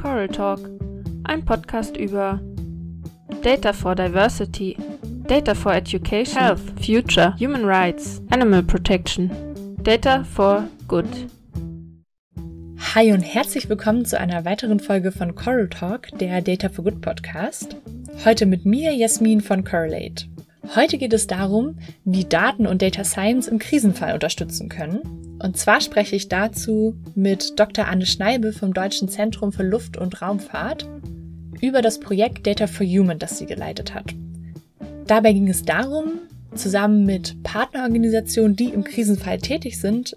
Coral Talk, ein Podcast über Data for Diversity, Data for Education, Health, Future, Human Rights, Animal Protection, Data for Good. Hi und herzlich willkommen zu einer weiteren Folge von Coral Talk, der Data for Good Podcast. Heute mit mir, Jasmin von Correlate. Heute geht es darum, wie Daten und Data Science im Krisenfall unterstützen können. Und zwar spreche ich dazu mit Dr. Anne Schneibe vom Deutschen Zentrum für Luft- und Raumfahrt über das Projekt Data for Human, das sie geleitet hat. Dabei ging es darum, zusammen mit Partnerorganisationen, die im Krisenfall tätig sind,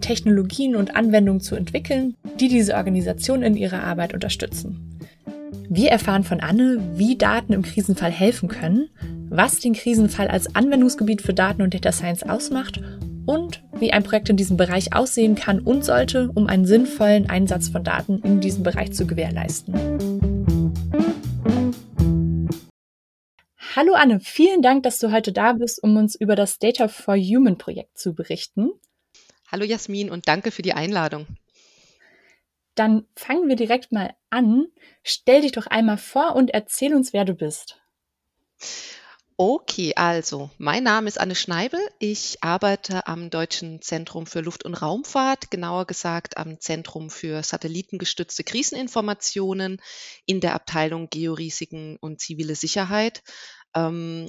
Technologien und Anwendungen zu entwickeln, die diese Organisation in ihrer Arbeit unterstützen. Wir erfahren von Anne, wie Daten im Krisenfall helfen können was den Krisenfall als Anwendungsgebiet für Daten und Data Science ausmacht und wie ein Projekt in diesem Bereich aussehen kann und sollte, um einen sinnvollen Einsatz von Daten in diesem Bereich zu gewährleisten. Hallo Anne, vielen Dank, dass du heute da bist, um uns über das Data for Human Projekt zu berichten. Hallo Jasmin und danke für die Einladung. Dann fangen wir direkt mal an. Stell dich doch einmal vor und erzähl uns, wer du bist. Okay, also mein Name ist Anne Schneibel. Ich arbeite am Deutschen Zentrum für Luft- und Raumfahrt, genauer gesagt am Zentrum für satellitengestützte Kriseninformationen in der Abteilung Georisiken und zivile Sicherheit. Ähm,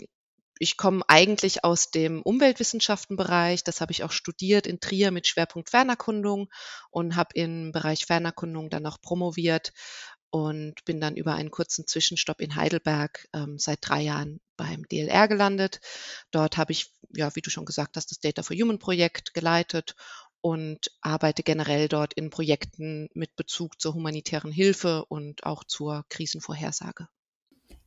ich komme eigentlich aus dem Umweltwissenschaftenbereich. Das habe ich auch studiert in Trier mit Schwerpunkt Fernerkundung und habe im Bereich Fernerkundung dann auch promoviert und bin dann über einen kurzen Zwischenstopp in Heidelberg ähm, seit drei Jahren beim DLR gelandet. Dort habe ich, ja, wie du schon gesagt hast, das Data for Human Projekt geleitet und arbeite generell dort in Projekten mit Bezug zur humanitären Hilfe und auch zur Krisenvorhersage.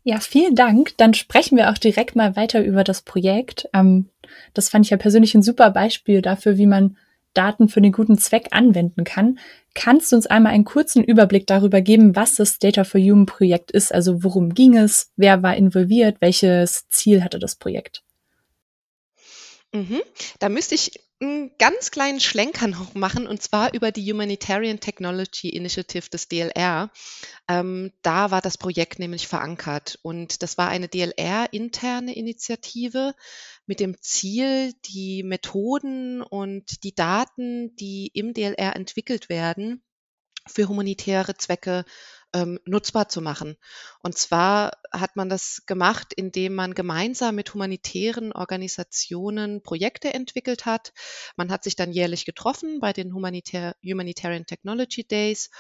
Ja, vielen Dank. Dann sprechen wir auch direkt mal weiter über das Projekt. Ähm, das fand ich ja persönlich ein super Beispiel dafür, wie man Daten für den guten Zweck anwenden kann. Kannst du uns einmal einen kurzen Überblick darüber geben, was das Data for Human Projekt ist? Also worum ging es? Wer war involviert? Welches Ziel hatte das Projekt? Mhm. Da müsste ich einen ganz kleinen Schlenker noch machen, und zwar über die Humanitarian Technology Initiative des DLR. Ähm, da war das Projekt nämlich verankert. Und das war eine DLR-interne Initiative mit dem Ziel, die Methoden und die Daten, die im DLR entwickelt werden, für humanitäre Zwecke ähm, nutzbar zu machen. Und zwar hat man das gemacht, indem man gemeinsam mit humanitären Organisationen Projekte entwickelt hat. Man hat sich dann jährlich getroffen bei den Humanitär Humanitarian Technology Days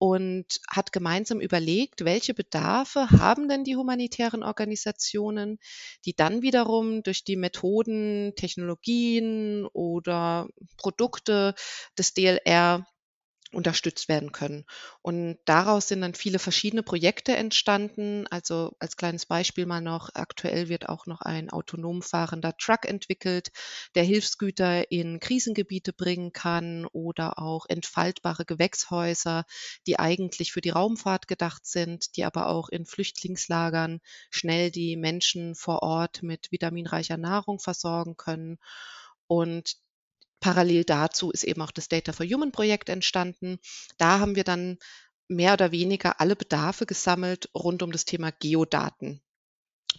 und hat gemeinsam überlegt, welche Bedarfe haben denn die humanitären Organisationen, die dann wiederum durch die Methoden, Technologien oder Produkte des DLR unterstützt werden können. Und daraus sind dann viele verschiedene Projekte entstanden. Also als kleines Beispiel mal noch, aktuell wird auch noch ein autonom fahrender Truck entwickelt, der Hilfsgüter in Krisengebiete bringen kann oder auch entfaltbare Gewächshäuser, die eigentlich für die Raumfahrt gedacht sind, die aber auch in Flüchtlingslagern schnell die Menschen vor Ort mit vitaminreicher Nahrung versorgen können. Und Parallel dazu ist eben auch das Data for Human Projekt entstanden. Da haben wir dann mehr oder weniger alle Bedarfe gesammelt rund um das Thema Geodaten.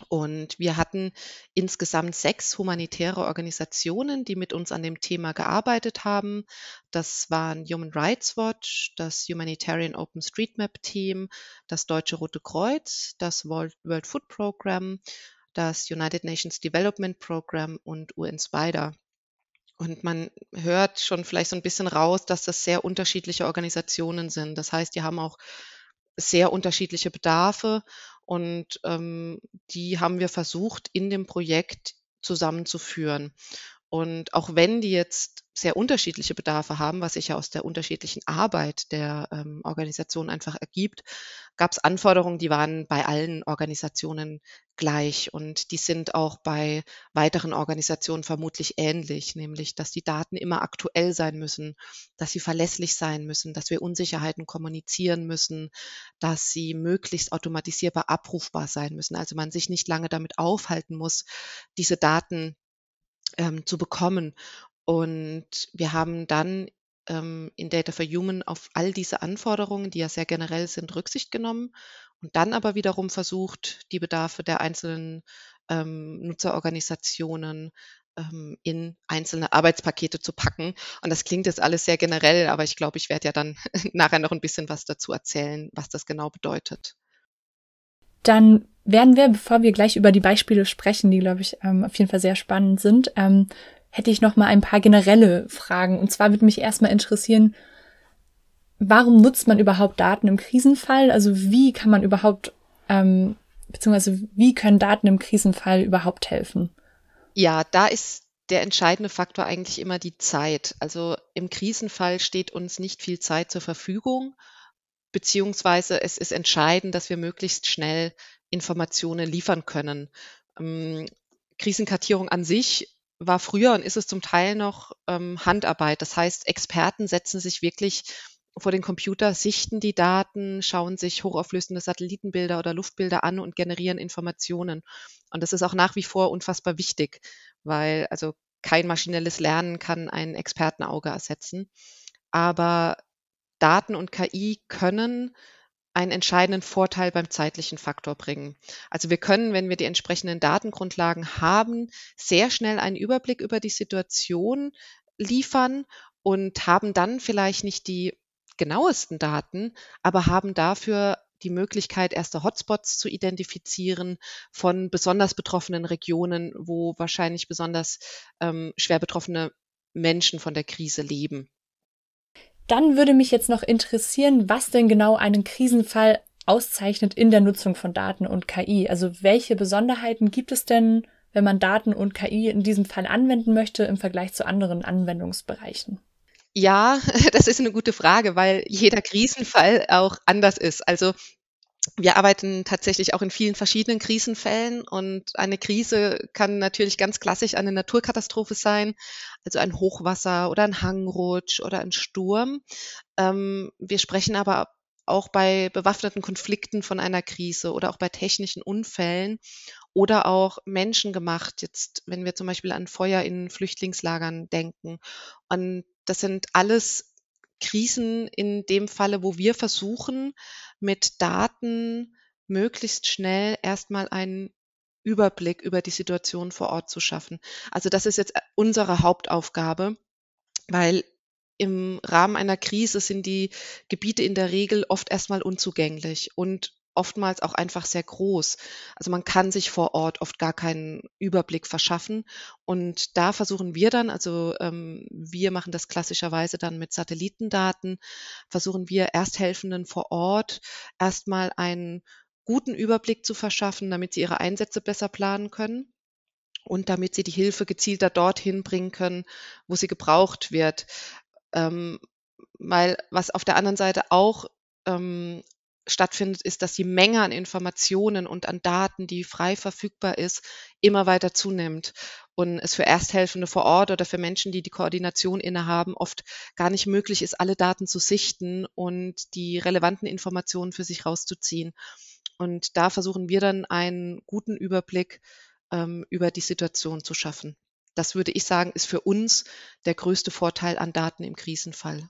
Und wir hatten insgesamt sechs humanitäre Organisationen, die mit uns an dem Thema gearbeitet haben. Das waren Human Rights Watch, das Humanitarian Open Street Map Team, das Deutsche Rote Kreuz, das World, Food Program, das United Nations Development Program und UN Spider. Und man hört schon vielleicht so ein bisschen raus, dass das sehr unterschiedliche Organisationen sind. Das heißt, die haben auch sehr unterschiedliche Bedarfe und ähm, die haben wir versucht, in dem Projekt zusammenzuführen. Und auch wenn die jetzt sehr unterschiedliche Bedarfe haben, was sich ja aus der unterschiedlichen Arbeit der ähm, Organisation einfach ergibt, gab es Anforderungen, die waren bei allen Organisationen gleich und die sind auch bei weiteren Organisationen vermutlich ähnlich, nämlich dass die Daten immer aktuell sein müssen, dass sie verlässlich sein müssen, dass wir Unsicherheiten kommunizieren müssen, dass sie möglichst automatisierbar abrufbar sein müssen, also man sich nicht lange damit aufhalten muss, diese Daten ähm, zu bekommen. Und wir haben dann ähm, in Data for Human auf all diese Anforderungen, die ja sehr generell sind, Rücksicht genommen und dann aber wiederum versucht, die Bedarfe der einzelnen ähm, Nutzerorganisationen ähm, in einzelne Arbeitspakete zu packen. Und das klingt jetzt alles sehr generell, aber ich glaube, ich werde ja dann nachher noch ein bisschen was dazu erzählen, was das genau bedeutet. Dann werden wir, bevor wir gleich über die Beispiele sprechen, die, glaube ich, ähm, auf jeden Fall sehr spannend sind, ähm, hätte ich noch mal ein paar generelle Fragen. Und zwar würde mich erstmal interessieren, warum nutzt man überhaupt Daten im Krisenfall? Also wie kann man überhaupt, ähm, beziehungsweise wie können Daten im Krisenfall überhaupt helfen? Ja, da ist der entscheidende Faktor eigentlich immer die Zeit. Also im Krisenfall steht uns nicht viel Zeit zur Verfügung, beziehungsweise es ist entscheidend, dass wir möglichst schnell Informationen liefern können. Ähm, Krisenkartierung an sich war früher und ist es zum Teil noch ähm, Handarbeit. Das heißt, Experten setzen sich wirklich vor den Computer, sichten die Daten, schauen sich hochauflösende Satellitenbilder oder Luftbilder an und generieren Informationen. Und das ist auch nach wie vor unfassbar wichtig, weil also kein maschinelles Lernen kann ein Expertenauge ersetzen. Aber Daten und KI können einen entscheidenden Vorteil beim zeitlichen Faktor bringen. Also wir können, wenn wir die entsprechenden Datengrundlagen haben, sehr schnell einen Überblick über die Situation liefern und haben dann vielleicht nicht die genauesten Daten, aber haben dafür die Möglichkeit, erste Hotspots zu identifizieren von besonders betroffenen Regionen, wo wahrscheinlich besonders ähm, schwer betroffene Menschen von der Krise leben. Dann würde mich jetzt noch interessieren, was denn genau einen Krisenfall auszeichnet in der Nutzung von Daten und KI. Also welche Besonderheiten gibt es denn, wenn man Daten und KI in diesem Fall anwenden möchte im Vergleich zu anderen Anwendungsbereichen? Ja, das ist eine gute Frage, weil jeder Krisenfall auch anders ist. Also wir arbeiten tatsächlich auch in vielen verschiedenen Krisenfällen und eine Krise kann natürlich ganz klassisch eine Naturkatastrophe sein, also ein Hochwasser oder ein Hangrutsch oder ein Sturm. Ähm, wir sprechen aber auch bei bewaffneten Konflikten von einer Krise oder auch bei technischen Unfällen oder auch menschengemacht. Jetzt, wenn wir zum Beispiel an Feuer in Flüchtlingslagern denken. Und das sind alles Krisen in dem Falle, wo wir versuchen, mit Daten möglichst schnell erstmal einen Überblick über die Situation vor Ort zu schaffen. Also das ist jetzt unsere Hauptaufgabe, weil im Rahmen einer Krise sind die Gebiete in der Regel oft erstmal unzugänglich und oftmals auch einfach sehr groß. Also man kann sich vor Ort oft gar keinen Überblick verschaffen. Und da versuchen wir dann, also ähm, wir machen das klassischerweise dann mit Satellitendaten, versuchen wir Ersthelfenden vor Ort erstmal einen guten Überblick zu verschaffen, damit sie ihre Einsätze besser planen können und damit sie die Hilfe gezielter dorthin bringen können, wo sie gebraucht wird. Ähm, weil was auf der anderen Seite auch ähm, stattfindet, ist, dass die Menge an Informationen und an Daten, die frei verfügbar ist, immer weiter zunimmt und es für Ersthelfende vor Ort oder für Menschen, die die Koordination innehaben, oft gar nicht möglich ist, alle Daten zu sichten und die relevanten Informationen für sich rauszuziehen. Und da versuchen wir dann einen guten Überblick ähm, über die Situation zu schaffen. Das würde ich sagen, ist für uns der größte Vorteil an Daten im Krisenfall.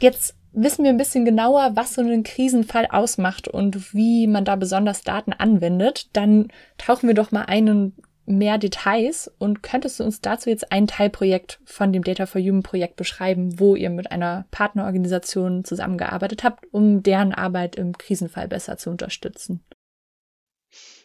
Jetzt wissen wir ein bisschen genauer, was so ein Krisenfall ausmacht und wie man da besonders Daten anwendet. Dann tauchen wir doch mal einen mehr Details und könntest du uns dazu jetzt ein Teilprojekt von dem Data for Human Projekt beschreiben, wo ihr mit einer Partnerorganisation zusammengearbeitet habt, um deren Arbeit im Krisenfall besser zu unterstützen?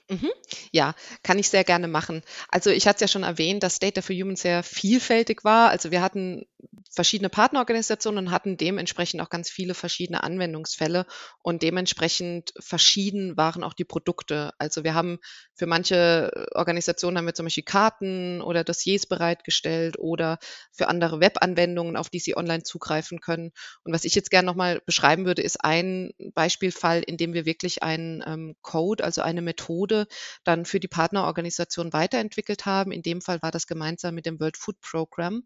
Mhm. Ja, kann ich sehr gerne machen. Also ich hatte es ja schon erwähnt, dass Data for Human sehr vielfältig war. Also wir hatten verschiedene Partnerorganisationen und hatten dementsprechend auch ganz viele verschiedene Anwendungsfälle und dementsprechend verschieden waren auch die Produkte. Also wir haben für manche Organisationen haben wir zum Beispiel Karten oder Dossiers bereitgestellt oder für andere Webanwendungen, auf die sie online zugreifen können. Und was ich jetzt gerne nochmal beschreiben würde, ist ein Beispielfall, in dem wir wirklich einen ähm, Code, also eine Methode dann für die Partnerorganisation weiterentwickelt haben. In dem Fall war das gemeinsam mit dem World Food Program.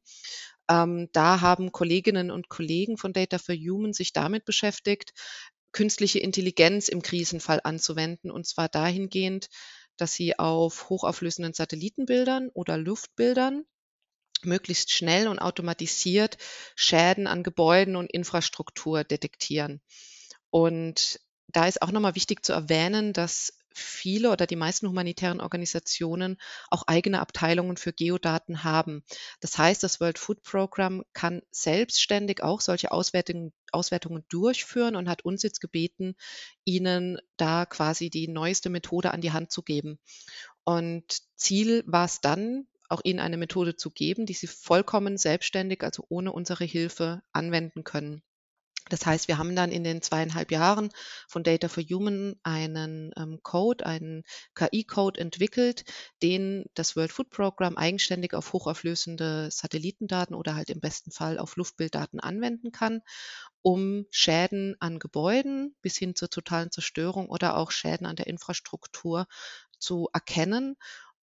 Ähm, da haben Kolleginnen und Kollegen von Data for Human sich damit beschäftigt, künstliche Intelligenz im Krisenfall anzuwenden, und zwar dahingehend, dass sie auf hochauflösenden Satellitenbildern oder Luftbildern möglichst schnell und automatisiert Schäden an Gebäuden und Infrastruktur detektieren. Und da ist auch nochmal wichtig zu erwähnen, dass viele oder die meisten humanitären Organisationen auch eigene Abteilungen für Geodaten haben. Das heißt, das World Food Program kann selbstständig auch solche Auswertungen, Auswertungen durchführen und hat uns jetzt gebeten, ihnen da quasi die neueste Methode an die Hand zu geben. Und Ziel war es dann, auch ihnen eine Methode zu geben, die sie vollkommen selbstständig, also ohne unsere Hilfe anwenden können. Das heißt, wir haben dann in den zweieinhalb Jahren von Data for Human einen ähm, Code, einen KI-Code entwickelt, den das World Food Program eigenständig auf hochauflösende Satellitendaten oder halt im besten Fall auf Luftbilddaten anwenden kann, um Schäden an Gebäuden bis hin zur totalen Zerstörung oder auch Schäden an der Infrastruktur zu erkennen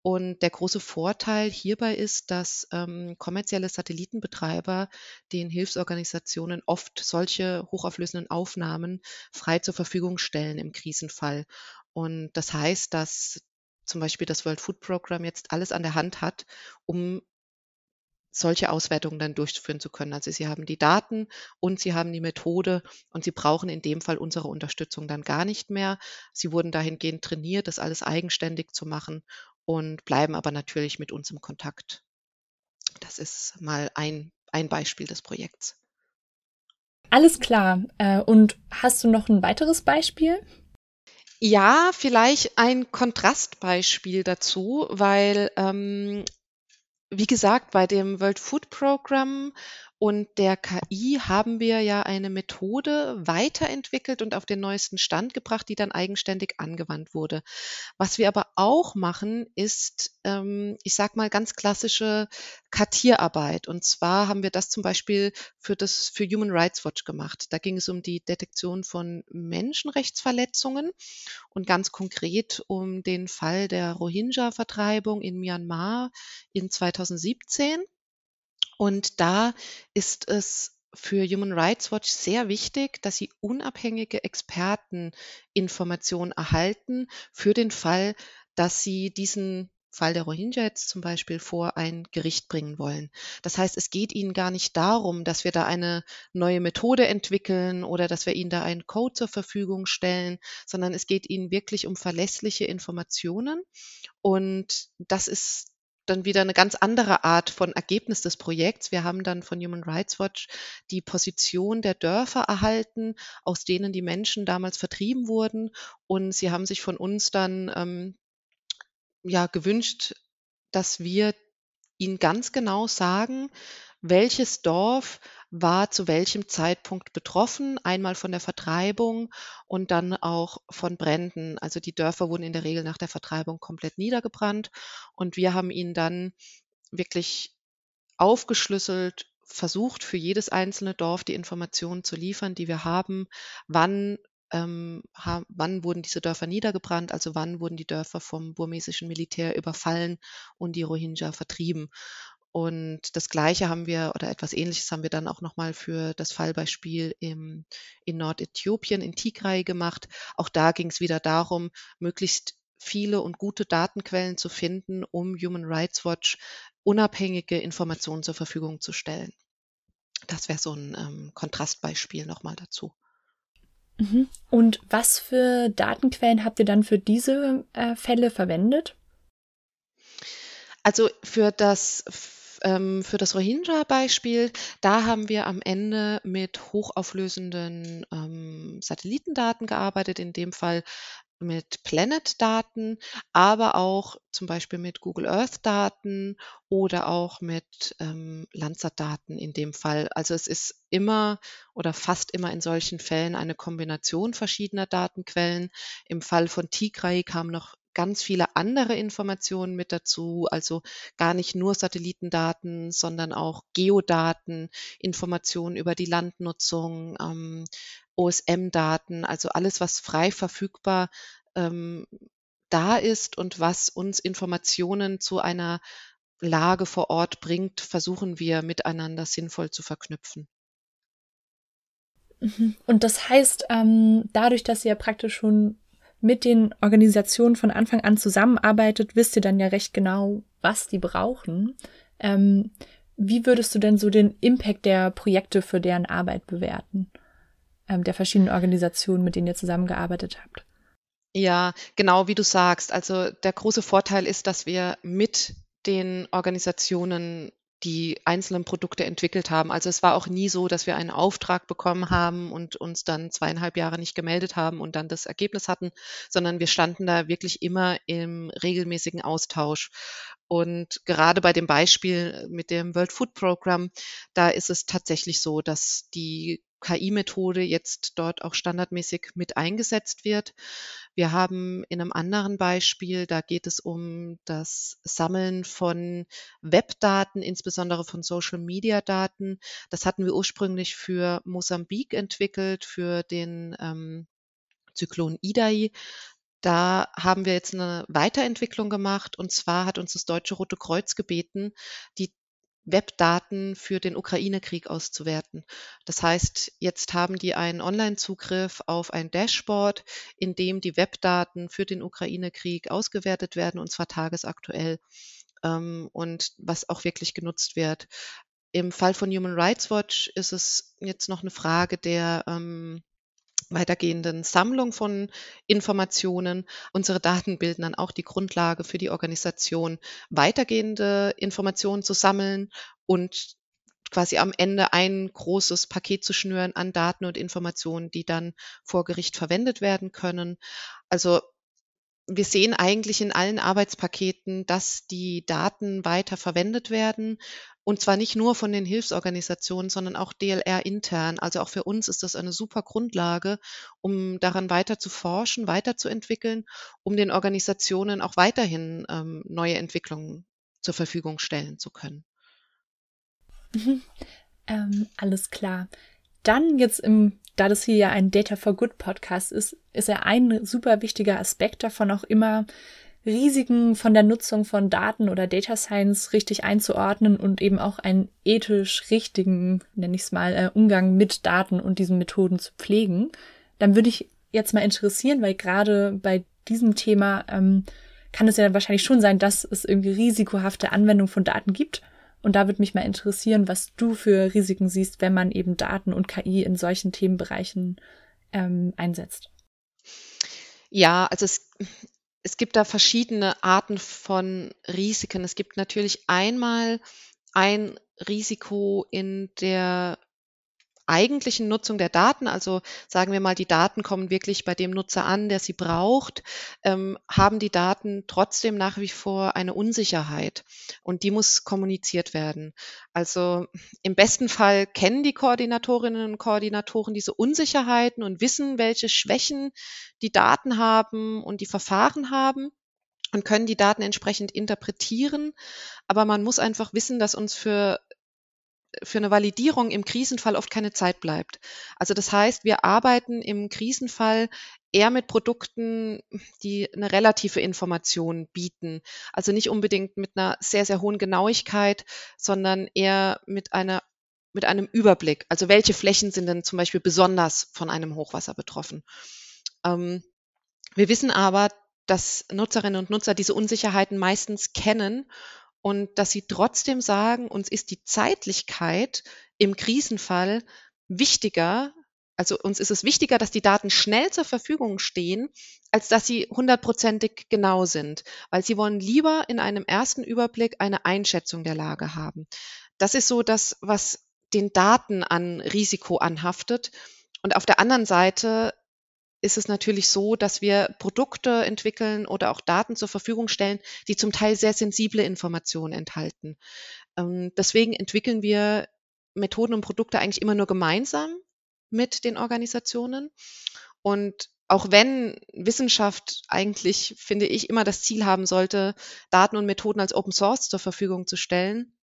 und der große Vorteil hierbei ist, dass ähm, kommerzielle Satellitenbetreiber den Hilfsorganisationen oft solche hochauflösenden Aufnahmen frei zur Verfügung stellen im Krisenfall. Und das heißt, dass zum Beispiel das World Food Program jetzt alles an der Hand hat, um solche Auswertungen dann durchführen zu können. Also sie haben die Daten und sie haben die Methode und sie brauchen in dem Fall unsere Unterstützung dann gar nicht mehr. Sie wurden dahingehend trainiert, das alles eigenständig zu machen und bleiben aber natürlich mit uns im Kontakt. Das ist mal ein, ein Beispiel des Projekts. Alles klar. Äh, und hast du noch ein weiteres Beispiel? Ja, vielleicht ein Kontrastbeispiel dazu, weil, ähm, wie gesagt, bei dem World Food Program und der KI haben wir ja eine Methode weiterentwickelt und auf den neuesten Stand gebracht, die dann eigenständig angewandt wurde. Was wir aber auch machen, ist, ähm, ich sag mal, ganz klassische Kartierarbeit. Und zwar haben wir das zum Beispiel für das, für Human Rights Watch gemacht. Da ging es um die Detektion von Menschenrechtsverletzungen und ganz konkret um den Fall der Rohingya-Vertreibung in Myanmar in 2017. Und da ist es für Human Rights Watch sehr wichtig, dass sie unabhängige Experteninformationen erhalten für den Fall, dass sie diesen Fall der Rohingya jetzt zum Beispiel vor ein Gericht bringen wollen. Das heißt, es geht ihnen gar nicht darum, dass wir da eine neue Methode entwickeln oder dass wir ihnen da einen Code zur Verfügung stellen, sondern es geht ihnen wirklich um verlässliche Informationen. Und das ist dann wieder eine ganz andere Art von Ergebnis des Projekts. Wir haben dann von Human Rights Watch die Position der Dörfer erhalten, aus denen die Menschen damals vertrieben wurden. Und sie haben sich von uns dann ähm, ja gewünscht, dass wir ihnen ganz genau sagen, welches Dorf war zu welchem Zeitpunkt betroffen, einmal von der Vertreibung und dann auch von Bränden. Also die Dörfer wurden in der Regel nach der Vertreibung komplett niedergebrannt und wir haben ihnen dann wirklich aufgeschlüsselt versucht, für jedes einzelne Dorf die Informationen zu liefern, die wir haben, wann ähm, wann wurden diese Dörfer niedergebrannt, also wann wurden die Dörfer vom burmesischen Militär überfallen und die Rohingya vertrieben. Und das Gleiche haben wir oder etwas Ähnliches haben wir dann auch nochmal für das Fallbeispiel im, in Nordäthiopien, in Tigray gemacht. Auch da ging es wieder darum, möglichst viele und gute Datenquellen zu finden, um Human Rights Watch unabhängige Informationen zur Verfügung zu stellen. Das wäre so ein ähm, Kontrastbeispiel nochmal dazu. Mhm. Und was für Datenquellen habt ihr dann für diese äh, Fälle verwendet? Also für das ähm, für das Rohingya-Beispiel, da haben wir am Ende mit hochauflösenden ähm, Satellitendaten gearbeitet, in dem Fall mit Planet-Daten, aber auch zum Beispiel mit Google Earth-Daten oder auch mit ähm, Landsat-Daten in dem Fall. Also es ist immer oder fast immer in solchen Fällen eine Kombination verschiedener Datenquellen. Im Fall von Tigray kam noch ganz viele andere Informationen mit dazu, also gar nicht nur Satellitendaten, sondern auch Geodaten, Informationen über die Landnutzung, ähm, OSM-Daten, also alles, was frei verfügbar ähm, da ist und was uns Informationen zu einer Lage vor Ort bringt, versuchen wir miteinander sinnvoll zu verknüpfen. Mhm. Und das heißt, ähm, dadurch, dass ihr praktisch schon mit den Organisationen von Anfang an zusammenarbeitet, wisst ihr dann ja recht genau, was die brauchen. Ähm, wie würdest du denn so den Impact der Projekte für deren Arbeit bewerten? Ähm, der verschiedenen Organisationen, mit denen ihr zusammengearbeitet habt? Ja, genau wie du sagst. Also der große Vorteil ist, dass wir mit den Organisationen die einzelnen Produkte entwickelt haben. Also es war auch nie so, dass wir einen Auftrag bekommen haben und uns dann zweieinhalb Jahre nicht gemeldet haben und dann das Ergebnis hatten, sondern wir standen da wirklich immer im regelmäßigen Austausch. Und gerade bei dem Beispiel mit dem World Food Program, da ist es tatsächlich so, dass die KI-Methode jetzt dort auch standardmäßig mit eingesetzt wird. Wir haben in einem anderen Beispiel, da geht es um das Sammeln von Webdaten, insbesondere von Social-Media-Daten. Das hatten wir ursprünglich für Mosambik entwickelt, für den ähm, Zyklon Idai. Da haben wir jetzt eine Weiterentwicklung gemacht und zwar hat uns das Deutsche Rote Kreuz gebeten, die Webdaten für den Ukraine-Krieg auszuwerten. Das heißt, jetzt haben die einen Online-Zugriff auf ein Dashboard, in dem die Webdaten für den Ukraine-Krieg ausgewertet werden, und zwar tagesaktuell ähm, und was auch wirklich genutzt wird. Im Fall von Human Rights Watch ist es jetzt noch eine Frage der ähm, weitergehenden Sammlung von Informationen. Unsere Daten bilden dann auch die Grundlage für die Organisation, weitergehende Informationen zu sammeln und quasi am Ende ein großes Paket zu schnüren an Daten und Informationen, die dann vor Gericht verwendet werden können. Also wir sehen eigentlich in allen Arbeitspaketen, dass die Daten weiter verwendet werden. Und zwar nicht nur von den Hilfsorganisationen, sondern auch DLR intern. Also auch für uns ist das eine super Grundlage, um daran weiter zu forschen, weiterzuentwickeln, um den Organisationen auch weiterhin ähm, neue Entwicklungen zur Verfügung stellen zu können. Mhm. Ähm, alles klar. Dann jetzt im da das hier ja ein Data for Good Podcast ist, ist ja ein super wichtiger Aspekt davon auch immer, Risiken von der Nutzung von Daten oder Data Science richtig einzuordnen und eben auch einen ethisch richtigen, nenne ich es mal, äh, Umgang mit Daten und diesen Methoden zu pflegen. Dann würde ich jetzt mal interessieren, weil gerade bei diesem Thema ähm, kann es ja wahrscheinlich schon sein, dass es irgendwie risikohafte Anwendung von Daten gibt und da würde mich mal interessieren, was du für Risiken siehst, wenn man eben Daten und KI in solchen Themenbereichen ähm, einsetzt. Ja, also es, es gibt da verschiedene Arten von Risiken. Es gibt natürlich einmal ein Risiko in der eigentlichen Nutzung der Daten, also sagen wir mal, die Daten kommen wirklich bei dem Nutzer an, der sie braucht, ähm, haben die Daten trotzdem nach wie vor eine Unsicherheit und die muss kommuniziert werden. Also im besten Fall kennen die Koordinatorinnen und Koordinatoren diese Unsicherheiten und wissen, welche Schwächen die Daten haben und die Verfahren haben und können die Daten entsprechend interpretieren. Aber man muss einfach wissen, dass uns für für eine Validierung im Krisenfall oft keine Zeit bleibt. Also das heißt, wir arbeiten im Krisenfall eher mit Produkten, die eine relative Information bieten. Also nicht unbedingt mit einer sehr, sehr hohen Genauigkeit, sondern eher mit einer mit einem Überblick. Also welche Flächen sind denn zum Beispiel besonders von einem Hochwasser betroffen? Ähm, wir wissen aber, dass Nutzerinnen und Nutzer diese Unsicherheiten meistens kennen und dass sie trotzdem sagen, uns ist die Zeitlichkeit im Krisenfall wichtiger, also uns ist es wichtiger, dass die Daten schnell zur Verfügung stehen, als dass sie hundertprozentig genau sind, weil sie wollen lieber in einem ersten Überblick eine Einschätzung der Lage haben. Das ist so das, was den Daten an Risiko anhaftet. Und auf der anderen Seite ist es natürlich so, dass wir Produkte entwickeln oder auch Daten zur Verfügung stellen, die zum Teil sehr sensible Informationen enthalten. Ähm, deswegen entwickeln wir Methoden und Produkte eigentlich immer nur gemeinsam mit den Organisationen. Und auch wenn Wissenschaft eigentlich, finde ich, immer das Ziel haben sollte, Daten und Methoden als Open Source zur Verfügung zu stellen,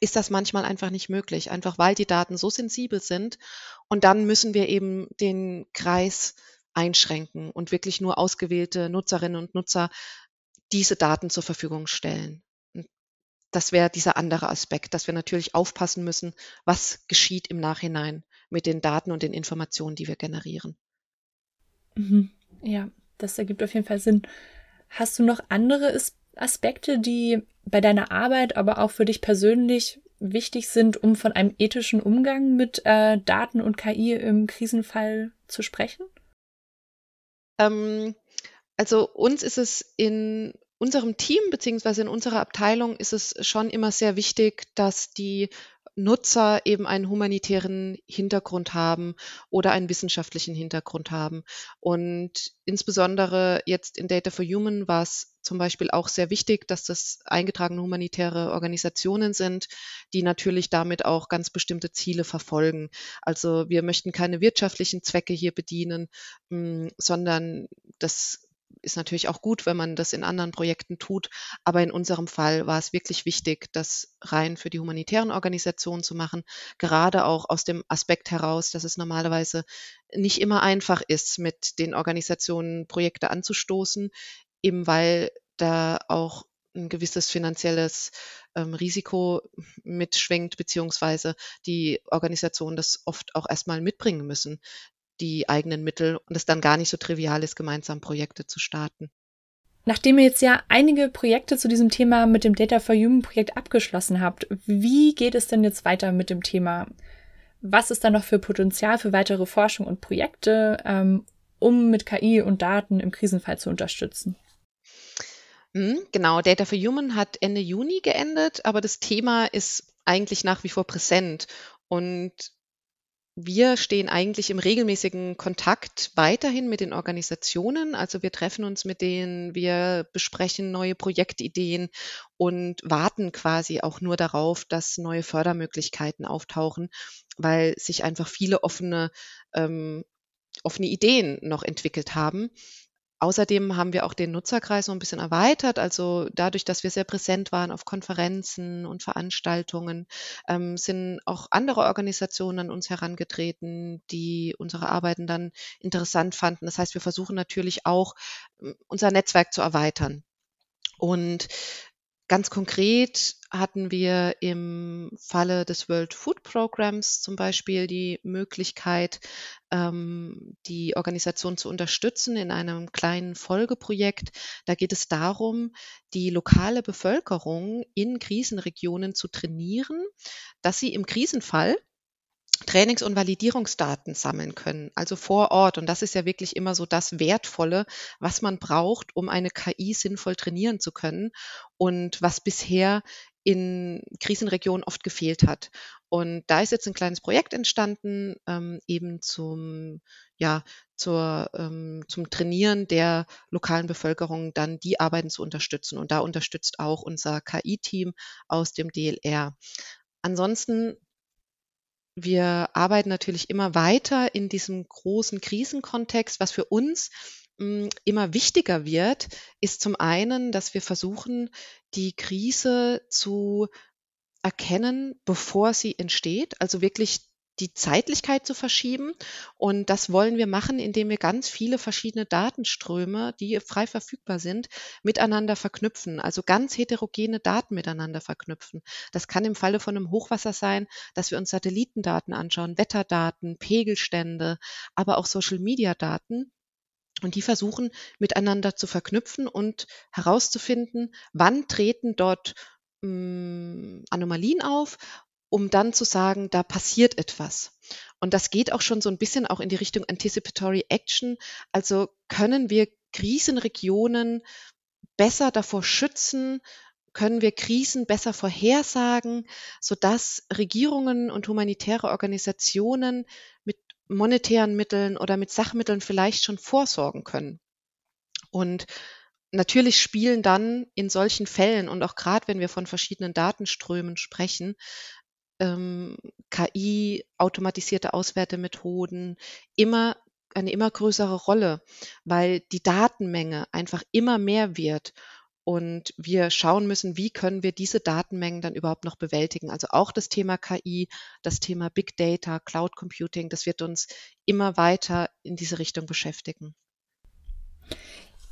ist das manchmal einfach nicht möglich, einfach weil die Daten so sensibel sind. Und dann müssen wir eben den Kreis einschränken und wirklich nur ausgewählte Nutzerinnen und Nutzer diese Daten zur Verfügung stellen. Das wäre dieser andere Aspekt, dass wir natürlich aufpassen müssen, was geschieht im Nachhinein mit den Daten und den Informationen, die wir generieren. Mhm. Ja, das ergibt auf jeden Fall Sinn. Hast du noch andere Aspekte, die bei deiner Arbeit, aber auch für dich persönlich wichtig sind, um von einem ethischen Umgang mit äh, Daten und KI im Krisenfall zu sprechen? Ähm, also uns ist es in unserem Team beziehungsweise in unserer Abteilung ist es schon immer sehr wichtig, dass die Nutzer eben einen humanitären Hintergrund haben oder einen wissenschaftlichen Hintergrund haben. Und insbesondere jetzt in Data for Human war es zum Beispiel auch sehr wichtig, dass das eingetragene humanitäre Organisationen sind, die natürlich damit auch ganz bestimmte Ziele verfolgen. Also wir möchten keine wirtschaftlichen Zwecke hier bedienen, mm, sondern das ist natürlich auch gut, wenn man das in anderen Projekten tut. Aber in unserem Fall war es wirklich wichtig, das rein für die humanitären Organisationen zu machen. Gerade auch aus dem Aspekt heraus, dass es normalerweise nicht immer einfach ist, mit den Organisationen Projekte anzustoßen, eben weil da auch ein gewisses finanzielles ähm, Risiko mitschwingt, beziehungsweise die Organisationen das oft auch erstmal mitbringen müssen die eigenen Mittel und es dann gar nicht so trivial ist, gemeinsam Projekte zu starten. Nachdem ihr jetzt ja einige Projekte zu diesem Thema mit dem Data for Human Projekt abgeschlossen habt, wie geht es denn jetzt weiter mit dem Thema? Was ist da noch für Potenzial für weitere Forschung und Projekte, ähm, um mit KI und Daten im Krisenfall zu unterstützen? Hm, genau, Data for Human hat Ende Juni geendet, aber das Thema ist eigentlich nach wie vor präsent. Und wir stehen eigentlich im regelmäßigen Kontakt weiterhin mit den Organisationen. Also wir treffen uns mit denen, wir besprechen neue Projektideen und warten quasi auch nur darauf, dass neue Fördermöglichkeiten auftauchen, weil sich einfach viele offene, ähm, offene Ideen noch entwickelt haben. Außerdem haben wir auch den Nutzerkreis noch ein bisschen erweitert. Also dadurch, dass wir sehr präsent waren auf Konferenzen und Veranstaltungen, ähm, sind auch andere Organisationen an uns herangetreten, die unsere Arbeiten dann interessant fanden. Das heißt, wir versuchen natürlich auch, unser Netzwerk zu erweitern. Und Ganz konkret hatten wir im Falle des World Food Programs zum Beispiel die Möglichkeit, ähm, die Organisation zu unterstützen in einem kleinen Folgeprojekt. Da geht es darum, die lokale Bevölkerung in Krisenregionen zu trainieren, dass sie im Krisenfall Trainings- und Validierungsdaten sammeln können, also vor Ort. Und das ist ja wirklich immer so das Wertvolle, was man braucht, um eine KI sinnvoll trainieren zu können und was bisher in Krisenregionen oft gefehlt hat. Und da ist jetzt ein kleines Projekt entstanden, ähm, eben zum, ja, zur, ähm, zum Trainieren der lokalen Bevölkerung, dann die Arbeiten zu unterstützen. Und da unterstützt auch unser KI-Team aus dem DLR. Ansonsten wir arbeiten natürlich immer weiter in diesem großen Krisenkontext. Was für uns hm, immer wichtiger wird, ist zum einen, dass wir versuchen, die Krise zu erkennen, bevor sie entsteht, also wirklich die Zeitlichkeit zu verschieben. Und das wollen wir machen, indem wir ganz viele verschiedene Datenströme, die frei verfügbar sind, miteinander verknüpfen. Also ganz heterogene Daten miteinander verknüpfen. Das kann im Falle von einem Hochwasser sein, dass wir uns Satellitendaten anschauen, Wetterdaten, Pegelstände, aber auch Social-Media-Daten. Und die versuchen miteinander zu verknüpfen und herauszufinden, wann treten dort hm, Anomalien auf um dann zu sagen, da passiert etwas. Und das geht auch schon so ein bisschen auch in die Richtung Anticipatory Action. Also können wir Krisenregionen besser davor schützen, können wir Krisen besser vorhersagen, sodass Regierungen und humanitäre Organisationen mit monetären Mitteln oder mit Sachmitteln vielleicht schon vorsorgen können. Und natürlich spielen dann in solchen Fällen und auch gerade wenn wir von verschiedenen Datenströmen sprechen, ähm, KI, automatisierte Auswertemethoden immer eine immer größere Rolle, weil die Datenmenge einfach immer mehr wird und wir schauen müssen, wie können wir diese Datenmengen dann überhaupt noch bewältigen. Also auch das Thema KI, das Thema Big Data, Cloud Computing, das wird uns immer weiter in diese Richtung beschäftigen.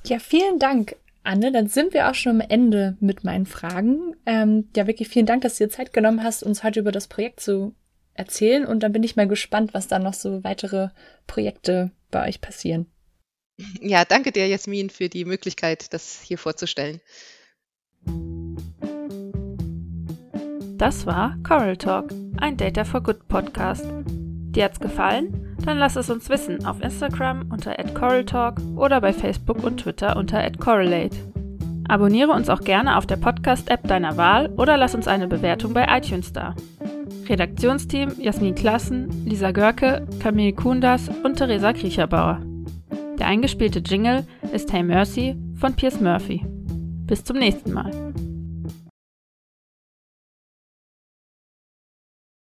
Ja, vielen Dank. Anne, dann sind wir auch schon am Ende mit meinen Fragen. Ähm, ja, wirklich vielen Dank, dass du dir Zeit genommen hast, uns heute über das Projekt zu erzählen. Und dann bin ich mal gespannt, was da noch so weitere Projekte bei euch passieren. Ja, danke dir, Jasmin, für die Möglichkeit, das hier vorzustellen. Das war Coral Talk, ein Data for Good Podcast. Dir hat's gefallen? Dann lass es uns wissen auf Instagram unter @coraltalk oder bei Facebook und Twitter unter @correlate. Abonniere uns auch gerne auf der Podcast-App deiner Wahl oder lass uns eine Bewertung bei iTunes da. Redaktionsteam Jasmin Klassen, Lisa Görke, Camille Kundas und Theresa Kriecherbauer. Der eingespielte Jingle ist Hey Mercy von Piers Murphy. Bis zum nächsten Mal.